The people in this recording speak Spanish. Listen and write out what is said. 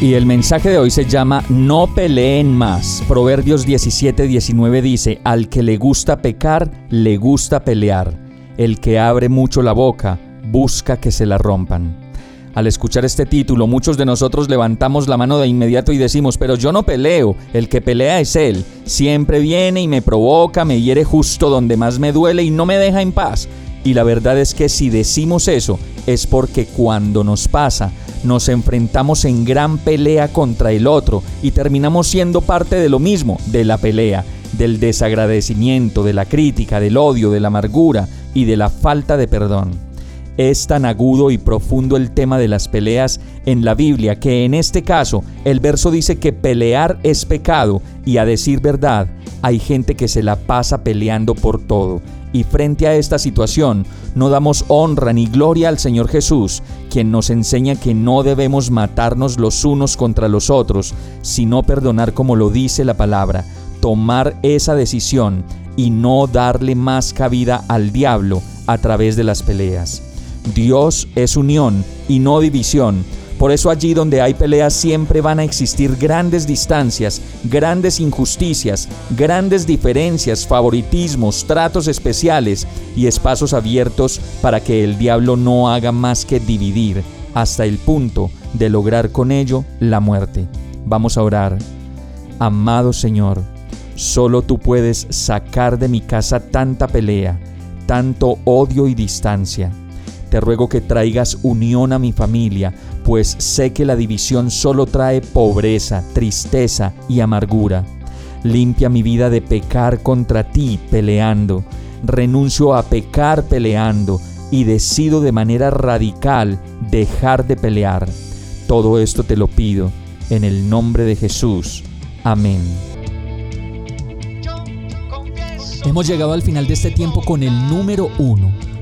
Y el mensaje de hoy se llama No peleen más. Proverbios 17:19 dice, Al que le gusta pecar, le gusta pelear el que abre mucho la boca busca que se la rompan. Al escuchar este título, muchos de nosotros levantamos la mano de inmediato y decimos, pero yo no peleo, el que pelea es él. Siempre viene y me provoca, me hiere justo donde más me duele y no me deja en paz. Y la verdad es que si decimos eso, es porque cuando nos pasa, nos enfrentamos en gran pelea contra el otro y terminamos siendo parte de lo mismo, de la pelea, del desagradecimiento, de la crítica, del odio, de la amargura, y de la falta de perdón. Es tan agudo y profundo el tema de las peleas en la Biblia que en este caso el verso dice que pelear es pecado y a decir verdad hay gente que se la pasa peleando por todo. Y frente a esta situación no damos honra ni gloria al Señor Jesús, quien nos enseña que no debemos matarnos los unos contra los otros, sino perdonar como lo dice la palabra, tomar esa decisión y no darle más cabida al diablo a través de las peleas. Dios es unión y no división. Por eso allí donde hay peleas siempre van a existir grandes distancias, grandes injusticias, grandes diferencias, favoritismos, tratos especiales y espacios abiertos para que el diablo no haga más que dividir hasta el punto de lograr con ello la muerte. Vamos a orar. Amado Señor, Solo tú puedes sacar de mi casa tanta pelea, tanto odio y distancia. Te ruego que traigas unión a mi familia, pues sé que la división solo trae pobreza, tristeza y amargura. Limpia mi vida de pecar contra ti peleando. Renuncio a pecar peleando y decido de manera radical dejar de pelear. Todo esto te lo pido en el nombre de Jesús. Amén. Hemos llegado al final de este tiempo con el número uno.